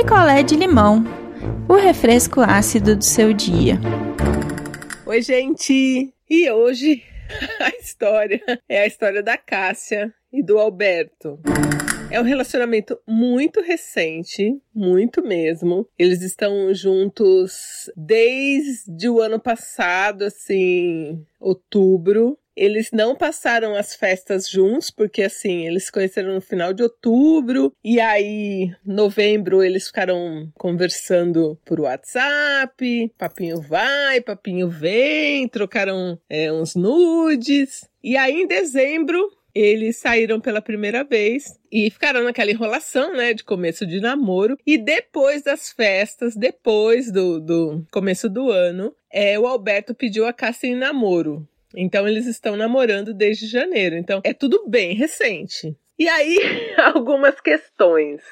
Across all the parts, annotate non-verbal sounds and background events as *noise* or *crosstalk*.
picolé de limão, o refresco ácido do seu dia. Oi, gente! E hoje *laughs* a história é a história da Cássia e do Alberto. É um relacionamento muito recente, muito mesmo. Eles estão juntos desde o ano passado, assim, outubro. Eles não passaram as festas juntos, porque assim, eles se conheceram no final de outubro, e aí, novembro, eles ficaram conversando por WhatsApp, papinho vai, papinho vem, trocaram é, uns nudes. E aí, em dezembro, eles saíram pela primeira vez e ficaram naquela enrolação, né, de começo de namoro. E depois das festas, depois do, do começo do ano, é, o Alberto pediu a Cássia em namoro. Então eles estão namorando desde janeiro. Então é tudo bem recente. E aí, *laughs* algumas questões.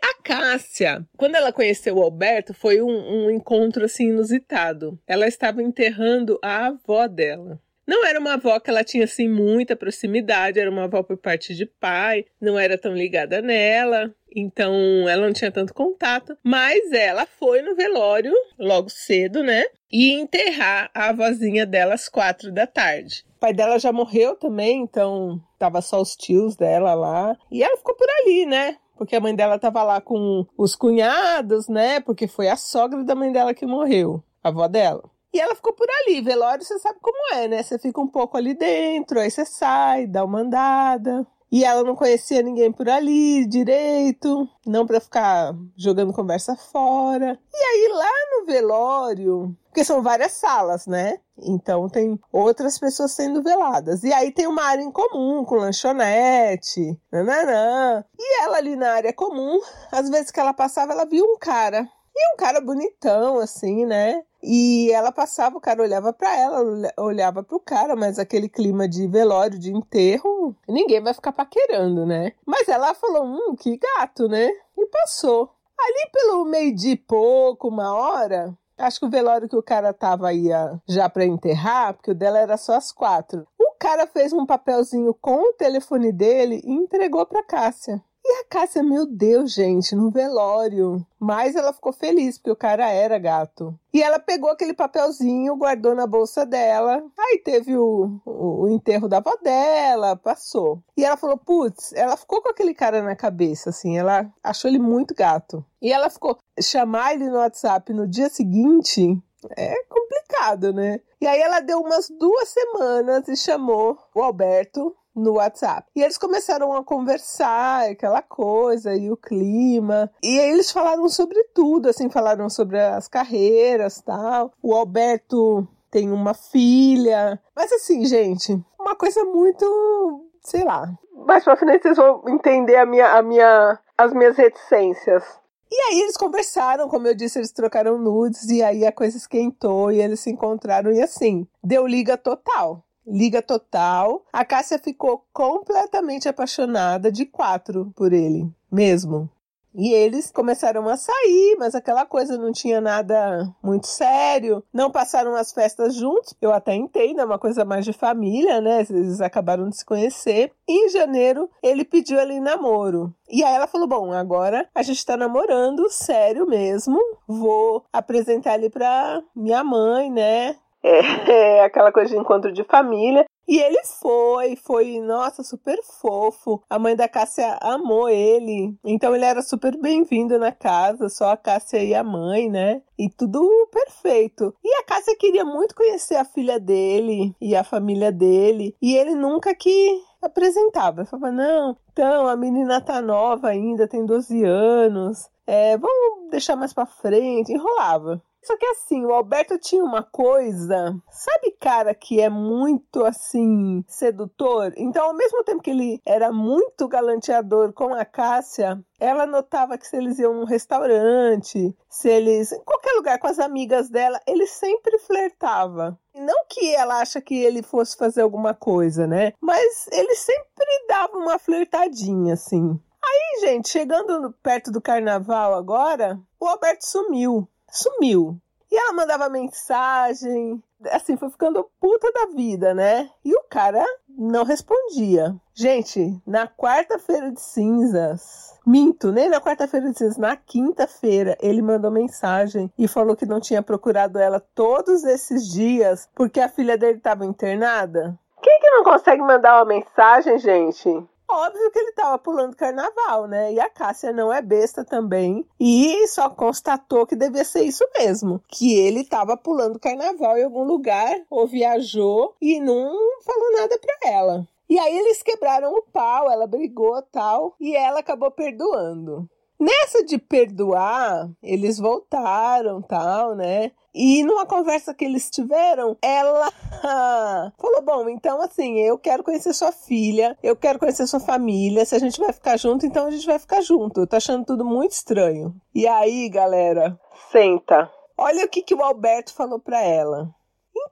A Cássia, quando ela conheceu o Alberto, foi um, um encontro assim inusitado. Ela estava enterrando a avó dela. Não era uma avó que ela tinha assim muita proximidade, era uma avó por parte de pai, não era tão ligada nela, então ela não tinha tanto contato, mas ela foi no velório logo cedo, né? E enterrar a avózinha dela às quatro da tarde. O pai dela já morreu também, então tava só os tios dela lá. E ela ficou por ali, né? Porque a mãe dela tava lá com os cunhados, né? Porque foi a sogra da mãe dela que morreu, a avó dela. E ela ficou por ali. Velório, você sabe como é, né? Você fica um pouco ali dentro, aí você sai, dá uma andada. E ela não conhecia ninguém por ali direito, não para ficar jogando conversa fora. E aí lá no velório, porque são várias salas, né? Então tem outras pessoas sendo veladas. E aí tem uma área em comum, com lanchonete, nananã. E ela ali na área comum, às vezes que ela passava, ela viu um cara. E um cara bonitão, assim, né? E ela passava, o cara olhava para ela, olhava para o cara, mas aquele clima de velório, de enterro, ninguém vai ficar paquerando, né? Mas ela falou, hum, que gato, né? E passou. Ali pelo meio de pouco, uma hora, acho que o velório que o cara tava aí já para enterrar, porque o dela era só às quatro. O cara fez um papelzinho com o telefone dele e entregou para Cássia. E a Cássia, meu Deus, gente, no velório. Mas ela ficou feliz, porque o cara era gato. E ela pegou aquele papelzinho, guardou na bolsa dela. Aí teve o, o, o enterro da avó dela, passou. E ela falou: putz, ela ficou com aquele cara na cabeça, assim. Ela achou ele muito gato. E ela ficou. Chamar ele no WhatsApp no dia seguinte é complicado, né? E aí ela deu umas duas semanas e chamou o Alberto no WhatsApp. E eles começaram a conversar, aquela coisa, e o clima. E aí eles falaram sobre tudo, assim, falaram sobre as carreiras tal. O Alberto tem uma filha. Mas assim, gente, uma coisa muito. sei lá. Mais pra frente vocês vão entender a minha, a minha, as minhas reticências. E aí eles conversaram, como eu disse, eles trocaram nudes, e aí a coisa esquentou e eles se encontraram, e assim, deu liga total liga total. A Cássia ficou completamente apaixonada de quatro por ele, mesmo. E eles começaram a sair, mas aquela coisa não tinha nada muito sério. Não passaram as festas juntos. Eu até entendo, é uma coisa mais de família, né? Eles acabaram de se conhecer. E em janeiro, ele pediu em namoro. E aí ela falou: Bom, agora a gente tá namorando, sério mesmo. Vou apresentar ele pra minha mãe, né? É, *laughs* aquela coisa de encontro de família. E ele foi, foi, nossa, super fofo. A mãe da Cássia amou ele. Então ele era super bem-vindo na casa, só a Cássia e a mãe, né? E tudo perfeito. E a Cássia queria muito conhecer a filha dele e a família dele. E ele nunca que apresentava. Falava, não, então a menina tá nova ainda, tem 12 anos. É, vamos deixar mais pra frente. Enrolava. Só que assim, o Alberto tinha uma coisa, sabe, cara, que é muito assim sedutor? Então, ao mesmo tempo que ele era muito galanteador com a Cássia, ela notava que se eles iam num restaurante, se eles. em qualquer lugar com as amigas dela, ele sempre flertava. Não que ela acha que ele fosse fazer alguma coisa, né? Mas ele sempre dava uma flertadinha, assim. Aí, gente, chegando perto do carnaval agora, o Alberto sumiu sumiu. E ela mandava mensagem, assim, foi ficando puta da vida, né? E o cara não respondia. Gente, na quarta-feira de cinzas, Minto, nem na quarta-feira de Na quinta-feira ele mandou mensagem e falou que não tinha procurado ela todos esses dias porque a filha dele estava internada. Quem que não consegue mandar uma mensagem, gente? Óbvio que ele estava pulando carnaval, né? E a Cássia não é besta também. E só constatou que devia ser isso mesmo. Que ele estava pulando carnaval em algum lugar, ou viajou e não falou nada para ela. E aí eles quebraram o pau, ela brigou tal, e ela acabou perdoando. Nessa de perdoar, eles voltaram, tal, né? E numa conversa que eles tiveram, ela *laughs* falou: Bom, então assim, eu quero conhecer sua filha, eu quero conhecer sua família. Se a gente vai ficar junto, então a gente vai ficar junto. Eu tô achando tudo muito estranho. E aí, galera, senta. Olha o que, que o Alberto falou para ela.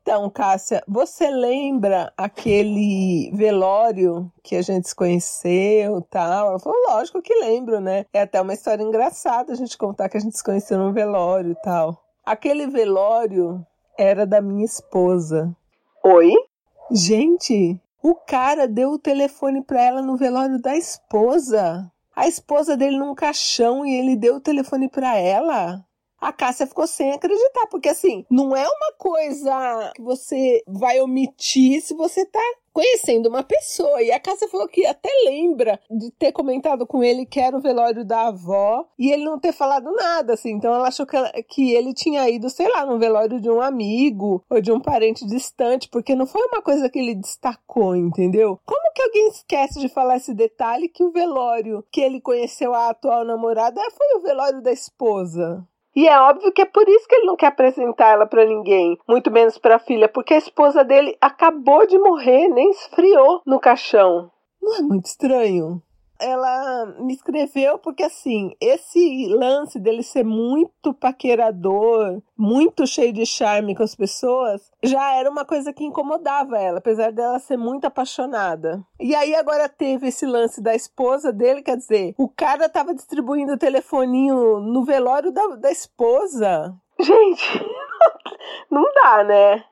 Então, Cássia, você lembra aquele velório que a gente se conheceu tal? Ela falou, lógico que lembro, né? É até uma história engraçada a gente contar que a gente se conheceu num velório e tal. Aquele velório era da minha esposa. Oi? Gente, o cara deu o telefone para ela no velório da esposa. A esposa dele num caixão e ele deu o telefone para ela a Cássia ficou sem acreditar, porque assim, não é uma coisa que você vai omitir se você tá conhecendo uma pessoa. E a Cássia falou que até lembra de ter comentado com ele que era o velório da avó e ele não ter falado nada, assim. Então ela achou que, ela, que ele tinha ido, sei lá, no velório de um amigo ou de um parente distante, porque não foi uma coisa que ele destacou, entendeu? Como que alguém esquece de falar esse detalhe que o velório que ele conheceu a atual namorada foi o velório da esposa? E é óbvio que é por isso que ele não quer apresentar ela para ninguém, muito menos para a filha, porque a esposa dele acabou de morrer, nem esfriou no caixão. Não é muito estranho? Ela me escreveu porque assim, esse lance dele ser muito paquerador, muito cheio de charme com as pessoas, já era uma coisa que incomodava ela, apesar dela ser muito apaixonada. E aí agora teve esse lance da esposa dele, quer dizer, o cara tava distribuindo o telefoninho no velório da, da esposa. Gente, *laughs* não dá, né?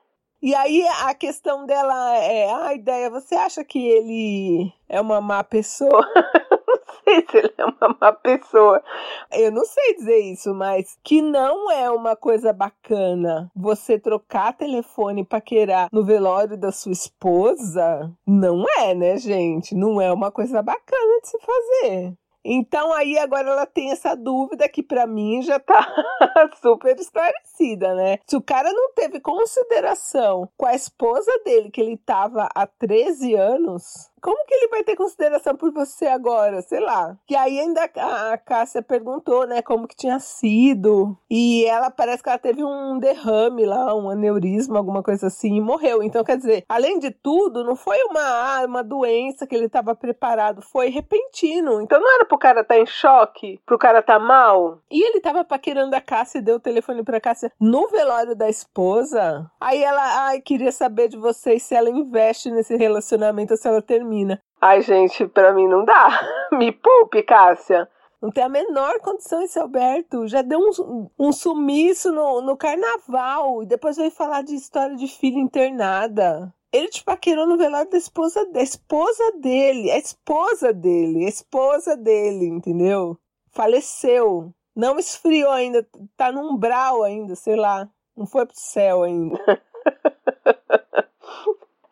E aí a questão dela é, a ah, ideia, você acha que ele é uma má pessoa? *laughs* não sei se ele é uma má pessoa. Eu não sei dizer isso, mas que não é uma coisa bacana você trocar telefone paquerar no velório da sua esposa, não é, né, gente? Não é uma coisa bacana de se fazer. Então aí agora ela tem essa dúvida que para mim já tá *laughs* super esclarecida, né? Se o cara não teve consideração com a esposa dele que ele tava há 13 anos, como que ele vai ter consideração por você agora? Sei lá. Que aí ainda a Cássia perguntou, né, como que tinha sido. E ela parece que ela teve um derrame lá, um aneurisma, alguma coisa assim, e morreu. Então, quer dizer, além de tudo, não foi uma, ah, uma doença que ele estava preparado, foi repentino. Então não era pro cara estar tá em choque, pro cara estar tá mal. E ele tava paquerando a Cássia e deu o telefone pra Cássia no velório da esposa. Aí ela, ai, queria saber de vocês se ela investe nesse relacionamento se ela termina termina. Ai, gente, para mim não dá. *laughs* Me poupe, Cássia. Não tem a menor condição esse Alberto. Já deu um, um sumiço no, no carnaval. E depois veio falar de história de filha internada. Ele te paquerou no velório da esposa, da esposa dele. A esposa dele. A esposa dele, entendeu? Faleceu. Não esfriou ainda. Tá no umbral ainda, sei lá. Não foi pro céu ainda. *laughs*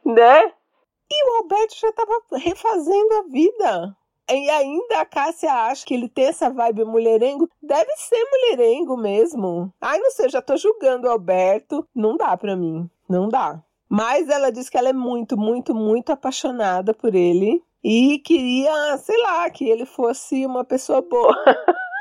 né? E o Alberto já estava refazendo a vida. E ainda a Cássia acha que ele tem essa vibe mulherengo. Deve ser mulherengo mesmo. Ai, não sei, já tô julgando o Alberto. Não dá pra mim. Não dá. Mas ela diz que ela é muito, muito, muito apaixonada por ele. E queria, sei lá, que ele fosse uma pessoa boa. *laughs*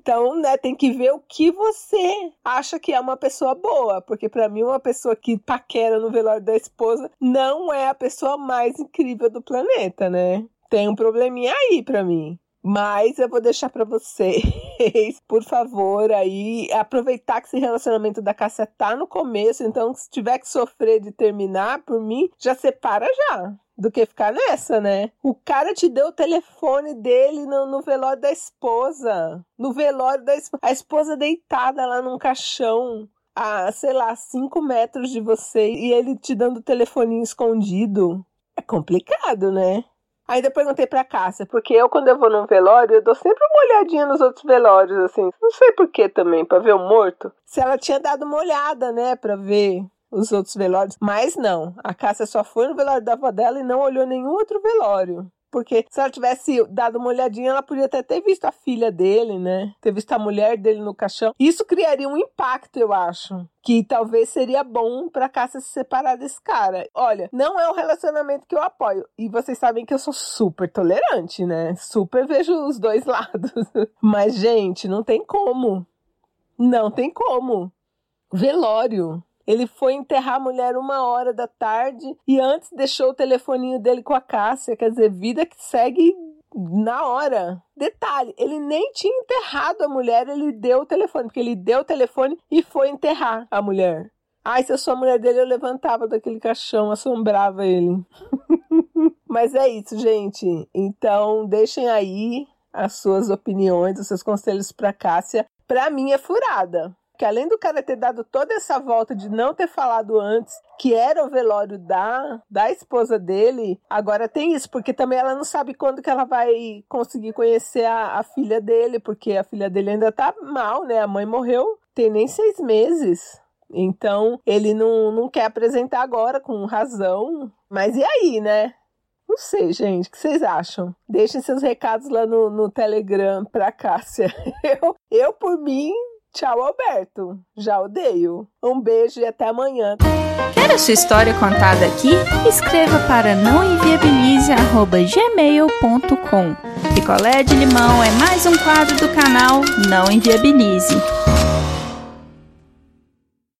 Então, né, tem que ver o que você acha que é uma pessoa boa, porque para mim uma pessoa que paquera no velório da esposa não é a pessoa mais incrível do planeta, né? Tem um probleminha aí para mim. Mas eu vou deixar para *laughs* vocês, por favor, aí aproveitar que esse relacionamento da Cássia tá no começo, então se tiver que sofrer de terminar, por mim, já separa já do que ficar nessa, né? O cara te deu o telefone dele no, no velório da esposa. No velório da esposa. A esposa deitada lá num caixão a, sei lá, 5 metros de você e ele te dando o telefoninho escondido. É complicado, né? Ainda perguntei pra Cássia, porque eu, quando eu vou num velório, eu dou sempre uma olhadinha nos outros velórios, assim. Não sei por que também, pra ver o morto. Se ela tinha dado uma olhada, né, pra ver os outros velórios. Mas não, a Cássia só foi no velório da avó dela e não olhou nenhum outro velório. Porque se ela tivesse dado uma olhadinha, ela podia até ter visto a filha dele, né? Ter visto a mulher dele no caixão. Isso criaria um impacto, eu acho. Que talvez seria bom pra Cássia se separar desse cara. Olha, não é um relacionamento que eu apoio. E vocês sabem que eu sou super tolerante, né? Super vejo os dois *laughs* lados. Mas, gente, não tem como. Não tem como. Velório. Ele foi enterrar a mulher uma hora da tarde e antes deixou o telefoninho dele com a Cássia. Quer dizer, vida que segue na hora. Detalhe, ele nem tinha enterrado a mulher, ele deu o telefone, porque ele deu o telefone e foi enterrar a mulher. Ai, se eu sou a mulher dele, eu levantava daquele caixão, assombrava ele. *laughs* Mas é isso, gente. Então, deixem aí as suas opiniões, os seus conselhos para Cássia. Para mim é furada que além do cara ter dado toda essa volta de não ter falado antes que era o velório da, da esposa dele, agora tem isso, porque também ela não sabe quando que ela vai conseguir conhecer a, a filha dele, porque a filha dele ainda tá mal, né? A mãe morreu, tem nem seis meses. Então, ele não, não quer apresentar agora, com razão. Mas e aí, né? Não sei, gente. O que vocês acham? Deixem seus recados lá no, no Telegram pra Cássia. *laughs* Eu, eu, por mim, Tchau, Alberto. Já odeio. Um beijo e até amanhã. Quer a sua história contada aqui? Escreva para nãoenviabilize.gmail.com Picolé de limão é mais um quadro do canal Não Enviabilize.